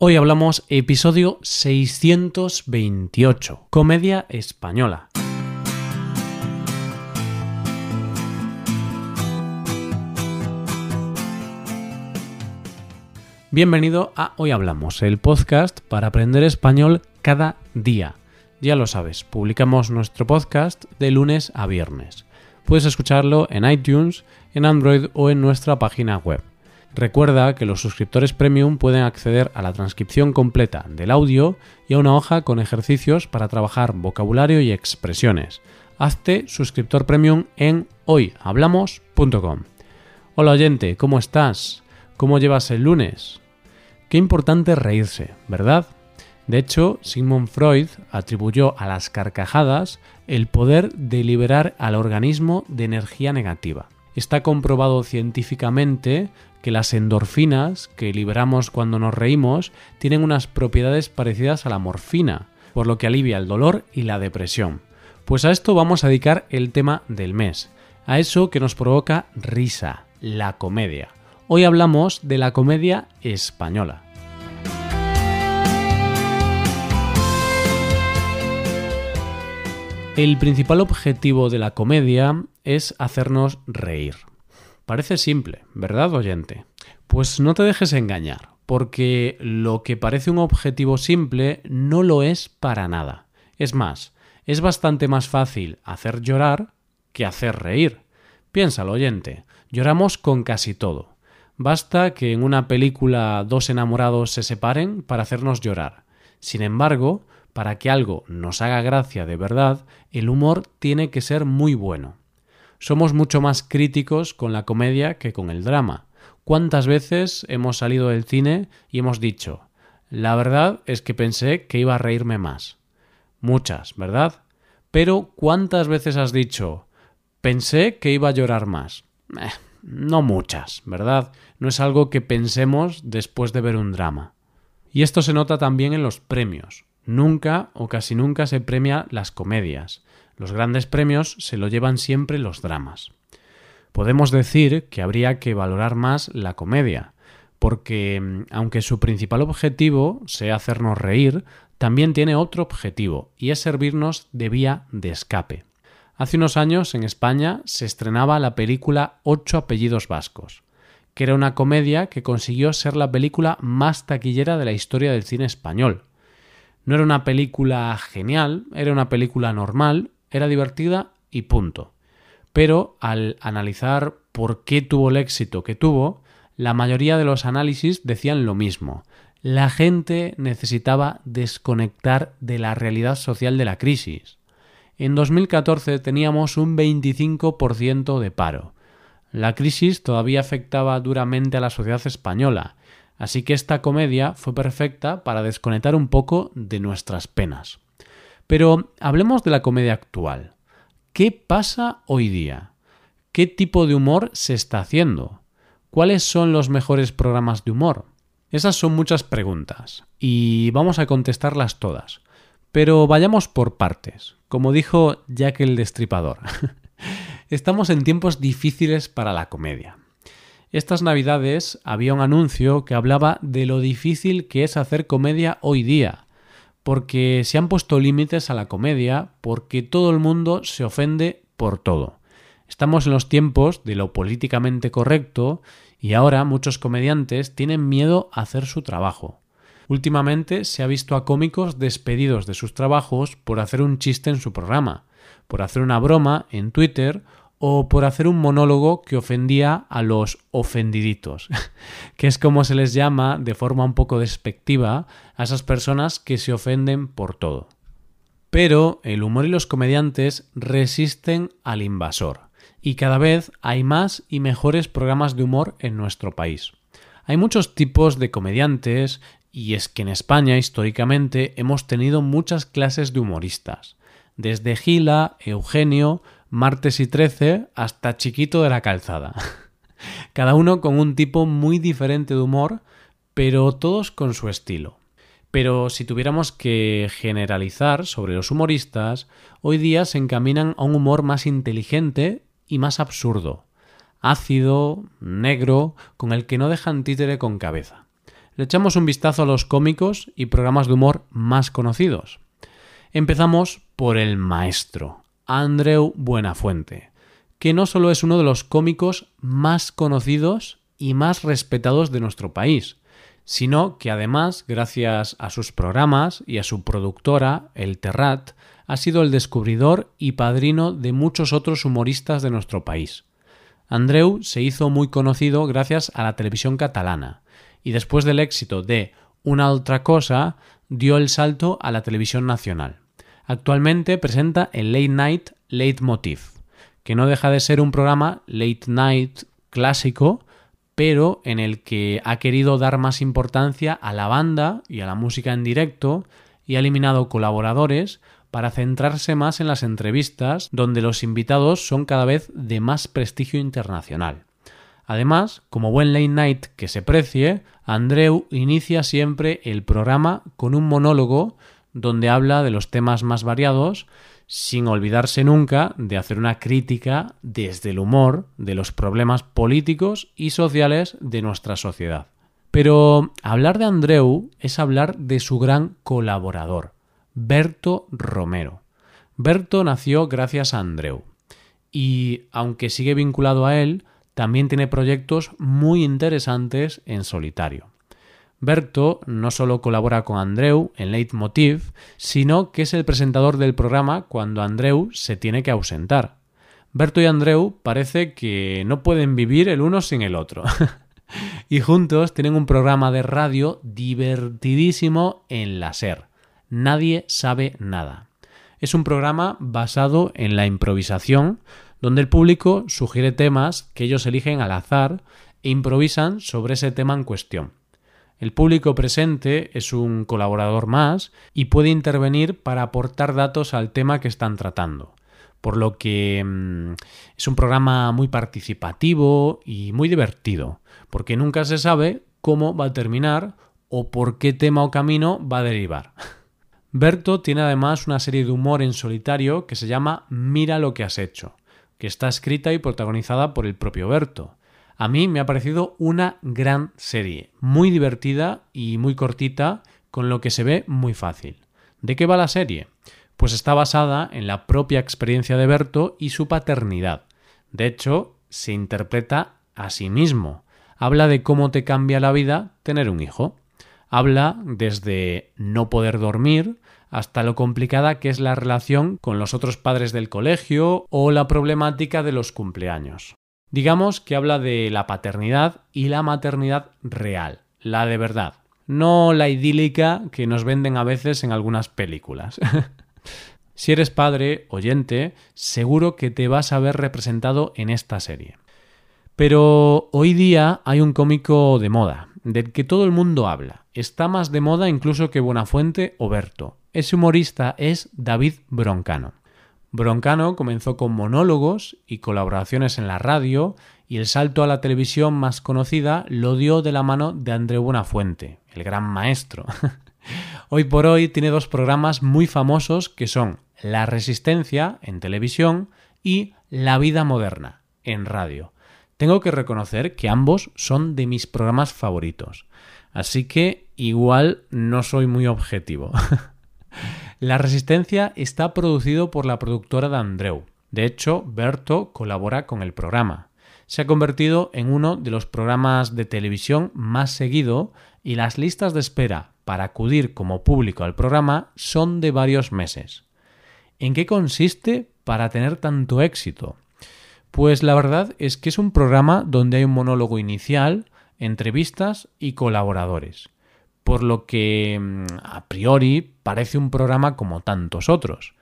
Hoy hablamos episodio 628, comedia española. Bienvenido a Hoy Hablamos, el podcast para aprender español cada día. Ya lo sabes, publicamos nuestro podcast de lunes a viernes. Puedes escucharlo en iTunes, en Android o en nuestra página web. Recuerda que los suscriptores premium pueden acceder a la transcripción completa del audio y a una hoja con ejercicios para trabajar vocabulario y expresiones. Hazte suscriptor premium en hoyhablamos.com. Hola oyente, ¿cómo estás? ¿Cómo llevas el lunes? Qué importante reírse, ¿verdad? De hecho, Sigmund Freud atribuyó a las carcajadas el poder de liberar al organismo de energía negativa. Está comprobado científicamente que las endorfinas que liberamos cuando nos reímos tienen unas propiedades parecidas a la morfina, por lo que alivia el dolor y la depresión. Pues a esto vamos a dedicar el tema del mes, a eso que nos provoca risa, la comedia. Hoy hablamos de la comedia española. El principal objetivo de la comedia es hacernos reír. Parece simple, ¿verdad, oyente? Pues no te dejes engañar, porque lo que parece un objetivo simple no lo es para nada. Es más, es bastante más fácil hacer llorar que hacer reír. Piénsalo, oyente, lloramos con casi todo. Basta que en una película dos enamorados se separen para hacernos llorar. Sin embargo, para que algo nos haga gracia de verdad, el humor tiene que ser muy bueno somos mucho más críticos con la comedia que con el drama. ¿Cuántas veces hemos salido del cine y hemos dicho, la verdad es que pensé que iba a reírme más? Muchas, ¿verdad? Pero ¿cuántas veces has dicho, pensé que iba a llorar más? Eh, no muchas, ¿verdad? No es algo que pensemos después de ver un drama. Y esto se nota también en los premios. Nunca o casi nunca se premia las comedias. Los grandes premios se lo llevan siempre los dramas. Podemos decir que habría que valorar más la comedia, porque mm, aunque su principal objetivo sea hacernos reír, también tiene otro objetivo, y es servirnos de vía de escape. Hace unos años en España se estrenaba la película Ocho apellidos vascos, que era una comedia que consiguió ser la película más taquillera de la historia del cine español. No era una película genial, era una película normal, era divertida y punto. Pero al analizar por qué tuvo el éxito que tuvo, la mayoría de los análisis decían lo mismo. La gente necesitaba desconectar de la realidad social de la crisis. En 2014 teníamos un 25% de paro. La crisis todavía afectaba duramente a la sociedad española, así que esta comedia fue perfecta para desconectar un poco de nuestras penas. Pero hablemos de la comedia actual. ¿Qué pasa hoy día? ¿Qué tipo de humor se está haciendo? ¿Cuáles son los mejores programas de humor? Esas son muchas preguntas y vamos a contestarlas todas. Pero vayamos por partes, como dijo Jack el Destripador. Estamos en tiempos difíciles para la comedia. Estas navidades había un anuncio que hablaba de lo difícil que es hacer comedia hoy día, porque se han puesto límites a la comedia, porque todo el mundo se ofende por todo. Estamos en los tiempos de lo políticamente correcto y ahora muchos comediantes tienen miedo a hacer su trabajo. Últimamente se ha visto a cómicos despedidos de sus trabajos por hacer un chiste en su programa, por hacer una broma en Twitter o por hacer un monólogo que ofendía a los ofendiditos, que es como se les llama de forma un poco despectiva a esas personas que se ofenden por todo. Pero el humor y los comediantes resisten al invasor, y cada vez hay más y mejores programas de humor en nuestro país. Hay muchos tipos de comediantes, y es que en España históricamente hemos tenido muchas clases de humoristas, desde Gila, Eugenio, martes y 13 hasta chiquito de la calzada. Cada uno con un tipo muy diferente de humor, pero todos con su estilo. Pero si tuviéramos que generalizar sobre los humoristas, hoy día se encaminan a un humor más inteligente y más absurdo, ácido, negro, con el que no dejan títere con cabeza. le echamos un vistazo a los cómicos y programas de humor más conocidos. Empezamos por el maestro, Andreu Buenafuente, que no solo es uno de los cómicos más conocidos y más respetados de nuestro país, sino que además, gracias a sus programas y a su productora, El Terrat, ha sido el descubridor y padrino de muchos otros humoristas de nuestro país. Andreu se hizo muy conocido gracias a la televisión catalana, y después del éxito de Una otra cosa, dio el salto a la televisión nacional. Actualmente presenta el Late Night Late Motif, que no deja de ser un programa late night clásico, pero en el que ha querido dar más importancia a la banda y a la música en directo y ha eliminado colaboradores para centrarse más en las entrevistas donde los invitados son cada vez de más prestigio internacional. Además, como buen late night que se precie, Andreu inicia siempre el programa con un monólogo donde habla de los temas más variados sin olvidarse nunca de hacer una crítica desde el humor de los problemas políticos y sociales de nuestra sociedad. Pero hablar de Andreu es hablar de su gran colaborador, Berto Romero. Berto nació gracias a Andreu y, aunque sigue vinculado a él, también tiene proyectos muy interesantes en solitario. Berto no solo colabora con Andreu en Leitmotiv, sino que es el presentador del programa cuando Andreu se tiene que ausentar. Berto y Andreu parece que no pueden vivir el uno sin el otro. y juntos tienen un programa de radio divertidísimo en la SER. Nadie sabe nada. Es un programa basado en la improvisación, donde el público sugiere temas que ellos eligen al azar e improvisan sobre ese tema en cuestión. El público presente es un colaborador más y puede intervenir para aportar datos al tema que están tratando. Por lo que mm, es un programa muy participativo y muy divertido, porque nunca se sabe cómo va a terminar o por qué tema o camino va a derivar. Berto tiene además una serie de humor en solitario que se llama Mira lo que has hecho, que está escrita y protagonizada por el propio Berto. A mí me ha parecido una gran serie, muy divertida y muy cortita, con lo que se ve muy fácil. ¿De qué va la serie? Pues está basada en la propia experiencia de Berto y su paternidad. De hecho, se interpreta a sí mismo. Habla de cómo te cambia la vida tener un hijo. Habla desde no poder dormir hasta lo complicada que es la relación con los otros padres del colegio o la problemática de los cumpleaños. Digamos que habla de la paternidad y la maternidad real, la de verdad, no la idílica que nos venden a veces en algunas películas. si eres padre, oyente, seguro que te vas a ver representado en esta serie. Pero hoy día hay un cómico de moda, del que todo el mundo habla. Está más de moda incluso que Buenafuente o Berto. Ese humorista es David Broncano. Broncano comenzó con monólogos y colaboraciones en la radio y el salto a la televisión más conocida lo dio de la mano de André Buenafuente, el gran maestro. hoy por hoy tiene dos programas muy famosos que son La Resistencia en televisión y La Vida Moderna en radio. Tengo que reconocer que ambos son de mis programas favoritos, así que igual no soy muy objetivo. La Resistencia está producido por la productora de Andreu. De hecho, Berto colabora con el programa. Se ha convertido en uno de los programas de televisión más seguido y las listas de espera para acudir como público al programa son de varios meses. ¿En qué consiste para tener tanto éxito? Pues la verdad es que es un programa donde hay un monólogo inicial, entrevistas y colaboradores por lo que mm, a priori parece un programa como tantos otros.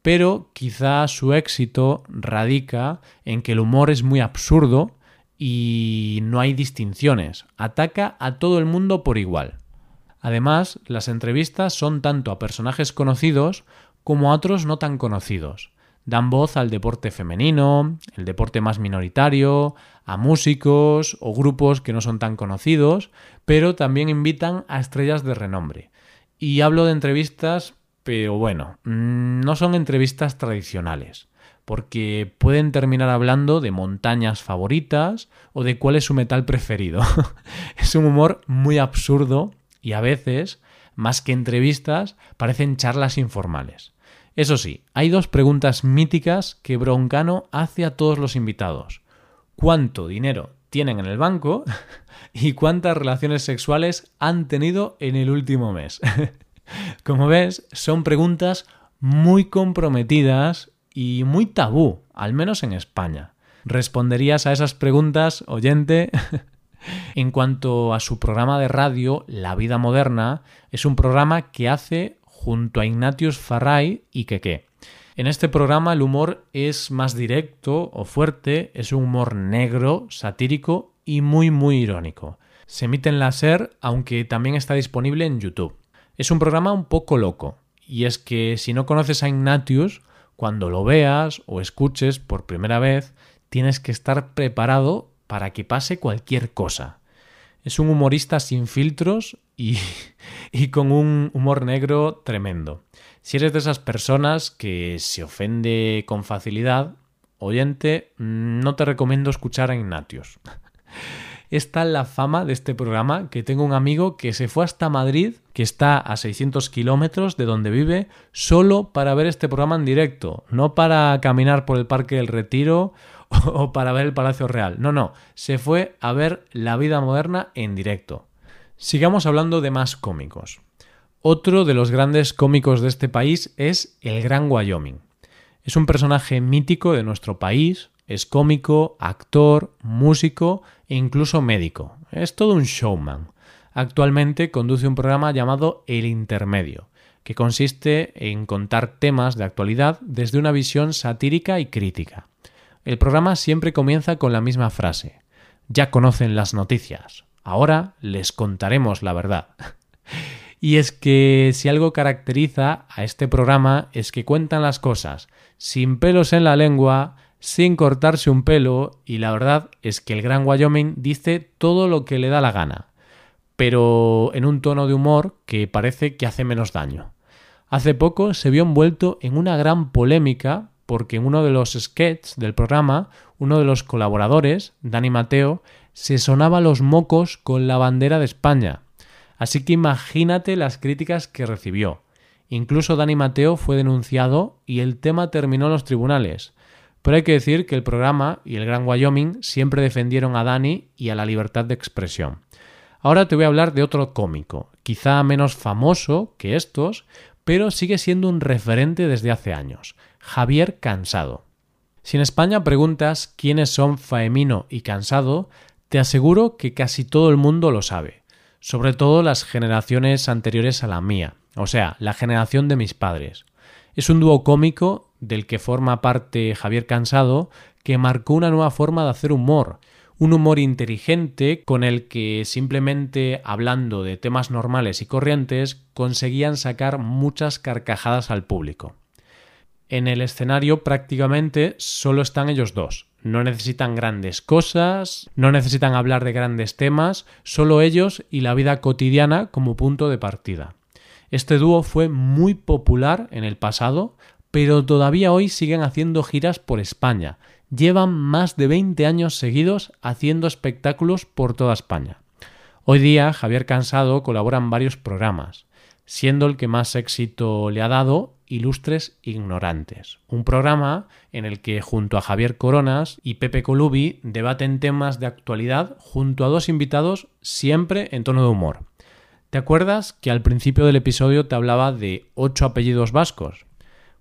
Pero quizá su éxito radica en que el humor es muy absurdo y no hay distinciones. Ataca a todo el mundo por igual. Además, las entrevistas son tanto a personajes conocidos como a otros no tan conocidos dan voz al deporte femenino, el deporte más minoritario, a músicos o grupos que no son tan conocidos, pero también invitan a estrellas de renombre. Y hablo de entrevistas, pero bueno, mm, no son entrevistas tradicionales. porque pueden terminar hablando de montañas favoritas o de cuál es su metal preferido. es un humor muy absurdo y a veces, más que entrevistas, parecen charlas informales. Eso sí, hay dos preguntas míticas que Broncano hace a todos los invitados. ¿Cuánto dinero tienen en el banco? ¿Y cuántas relaciones sexuales han tenido en el último mes? Como ves, son preguntas muy comprometidas y muy tabú, al menos en España. ¿Responderías a esas preguntas, oyente? en cuanto a su programa de radio, La Vida Moderna, es un programa que hace junto a Ignatius Farray y Keke. En este programa el humor es más directo o fuerte, es un humor negro, satírico y muy muy irónico. Se emite en la SER, aunque también está disponible en YouTube. Es un programa un poco loco, y es que si no conoces a Ignatius, cuando lo veas o escuches por primera vez, tienes que estar preparado para que pase cualquier cosa. Es un humorista sin filtros y, con un humor negro tremendo. Si eres de esas personas que se ofende con facilidad, oyente, no te recomiendo escuchar a Ignatius. es tal la fama de este programa que tengo un amigo que se fue hasta Madrid, que está a 600 kilómetros de donde vive, solo para ver este programa en directo, no para caminar por el Parque del Retiro o para ver el Palacio Real. No, no, se fue a ver la vida moderna en directo. Sigamos hablando de más cómicos. Otro de los grandes cómicos de este país es el Gran Wyoming. Es un personaje mítico de nuestro país, es cómico, actor, músico e incluso médico. Es todo un showman. Actualmente conduce un programa llamado El Intermedio, que consiste en contar temas de actualidad desde una visión satírica y crítica. El programa siempre comienza con la misma frase. Ya conocen las noticias. Ahora les contaremos la verdad. y es que si algo caracteriza a este programa es que cuentan las cosas sin pelos en la lengua, sin cortarse un pelo y la verdad es que el Gran Wyoming dice todo lo que le da la gana, pero en un tono de humor que parece que hace menos daño. Hace poco se vio envuelto en una gran polémica porque en uno de los sketches del programa, uno de los colaboradores, Dani Mateo, se sonaba los mocos con la bandera de España. Así que imagínate las críticas que recibió. Incluso Dani Mateo fue denunciado y el tema terminó en los tribunales. Pero hay que decir que el programa y el Gran Wyoming siempre defendieron a Dani y a la libertad de expresión. Ahora te voy a hablar de otro cómico, quizá menos famoso que estos, pero sigue siendo un referente desde hace años, Javier Cansado. Si en España preguntas quiénes son Faemino y Cansado, te aseguro que casi todo el mundo lo sabe, sobre todo las generaciones anteriores a la mía, o sea, la generación de mis padres. Es un dúo cómico del que forma parte Javier Cansado, que marcó una nueva forma de hacer humor, un humor inteligente con el que simplemente hablando de temas normales y corrientes conseguían sacar muchas carcajadas al público. En el escenario prácticamente solo están ellos dos. No necesitan grandes cosas, no necesitan hablar de grandes temas, solo ellos y la vida cotidiana como punto de partida. Este dúo fue muy popular en el pasado, pero todavía hoy siguen haciendo giras por España. Llevan más de 20 años seguidos haciendo espectáculos por toda España. Hoy día Javier Cansado colabora en varios programas, siendo el que más éxito le ha dado Ilustres Ignorantes, un programa en el que junto a Javier Coronas y Pepe Colubi debaten temas de actualidad junto a dos invitados siempre en tono de humor. ¿Te acuerdas que al principio del episodio te hablaba de ocho apellidos vascos?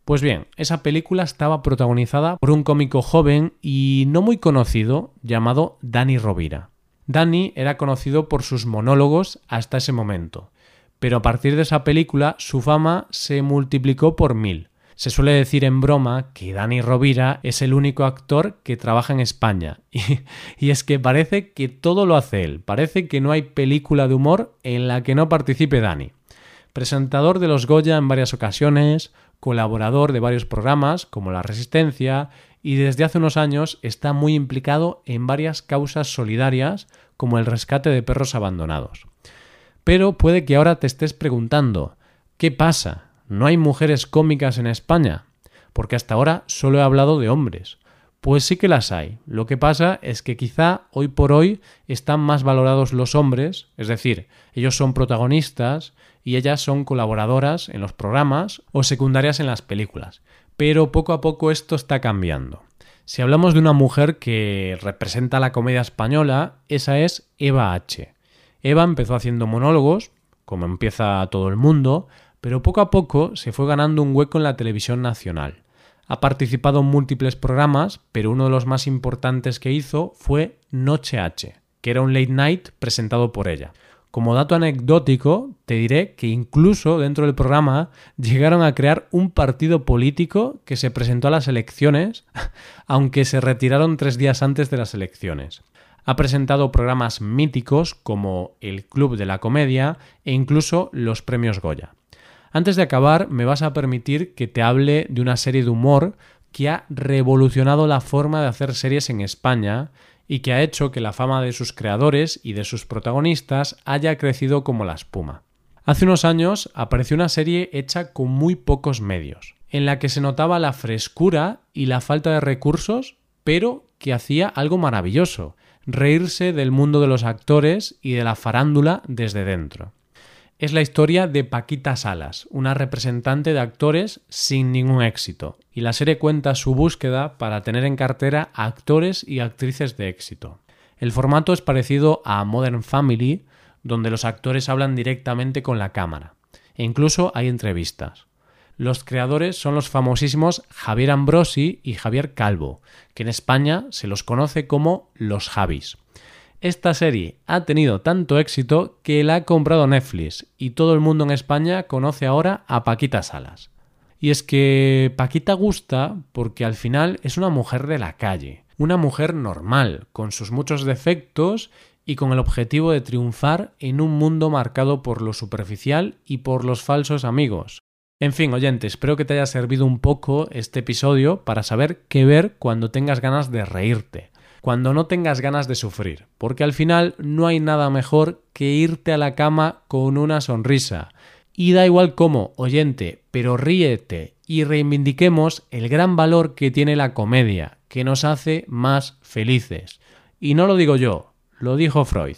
Pues bien, esa película estaba protagonizada por un cómico joven y no muy conocido llamado Dani Rovira. Dani era conocido por sus monólogos hasta ese momento, pero a partir de esa película su fama se multiplicó por mil. Se suele decir en broma que Dani Rovira es el único actor que trabaja en España. Y, y, es que parece que todo lo hace él. Parece que no hay película de humor en la que no participe Dani. Presentador de los Goya en varias ocasiones, colaborador de varios programas como La Resistencia y desde hace unos años está muy implicado en varias causas solidarias como el rescate de perros abandonados. Pero puede que ahora te estés preguntando, ¿qué pasa? ¿No hay mujeres cómicas en España? porque hasta ahora solo he hablado de hombres. Pues sí que las hay. Lo que pasa es que quizá hoy por hoy están más valorados los hombres, es decir, ellos son protagonistas y ellas son colaboradoras en los programas o secundarias en las películas. Pero poco a poco esto está cambiando. Si hablamos de una mujer que representa la comedia española, esa es Eva H. Eva empezó haciendo monólogos, como empieza todo el mundo, pero poco a poco se fue ganando un hueco en la televisión nacional. Ha participado en múltiples programas, pero uno de los más importantes que hizo fue Noche H, que era un late night presentado por ella. Como dato anecdótico, te diré que incluso dentro del programa llegaron a crear un partido político que se presentó a las elecciones, aunque se retiraron tres días antes de las elecciones. Ha presentado programas míticos como El Club de la Comedia e incluso los Premios Goya. Antes de acabar, me vas a permitir que te hable de una serie de humor que ha revolucionado la forma de hacer series en España y que ha hecho que la fama de sus creadores y de sus protagonistas haya crecido como la espuma. Hace unos años apareció una serie hecha con muy pocos medios, en la que se notaba la frescura y la falta de recursos, pero que hacía algo maravilloso, reírse del mundo de los actores y de la farándula desde dentro es la historia de Paquita Salas, una representante de actores sin ningún éxito, y la serie cuenta su búsqueda para tener en cartera actores y actrices de éxito. El formato es parecido a Modern Family, donde los actores hablan directamente con la cámara, e incluso hay entrevistas. Los creadores son los famosísimos Javier Ambrosi y Javier Calvo, que en España se los conoce como los Javis. Esta serie ha tenido tanto éxito que la ha comprado Netflix y todo el mundo en España conoce ahora a Paquita Salas. Y es que Paquita gusta porque al final es una mujer de la calle, una mujer normal, con sus muchos defectos y con el objetivo de triunfar en un mundo marcado por lo superficial y por los falsos amigos. En fin, oyente, espero que te haya servido un poco este episodio para saber qué ver cuando tengas ganas de reírte cuando no tengas ganas de sufrir, porque al final no hay nada mejor que irte a la cama con una sonrisa. Y da igual cómo, oyente, pero ríete y reivindiquemos el gran valor que tiene la comedia, que nos hace más felices. Y no lo digo yo, lo dijo Freud.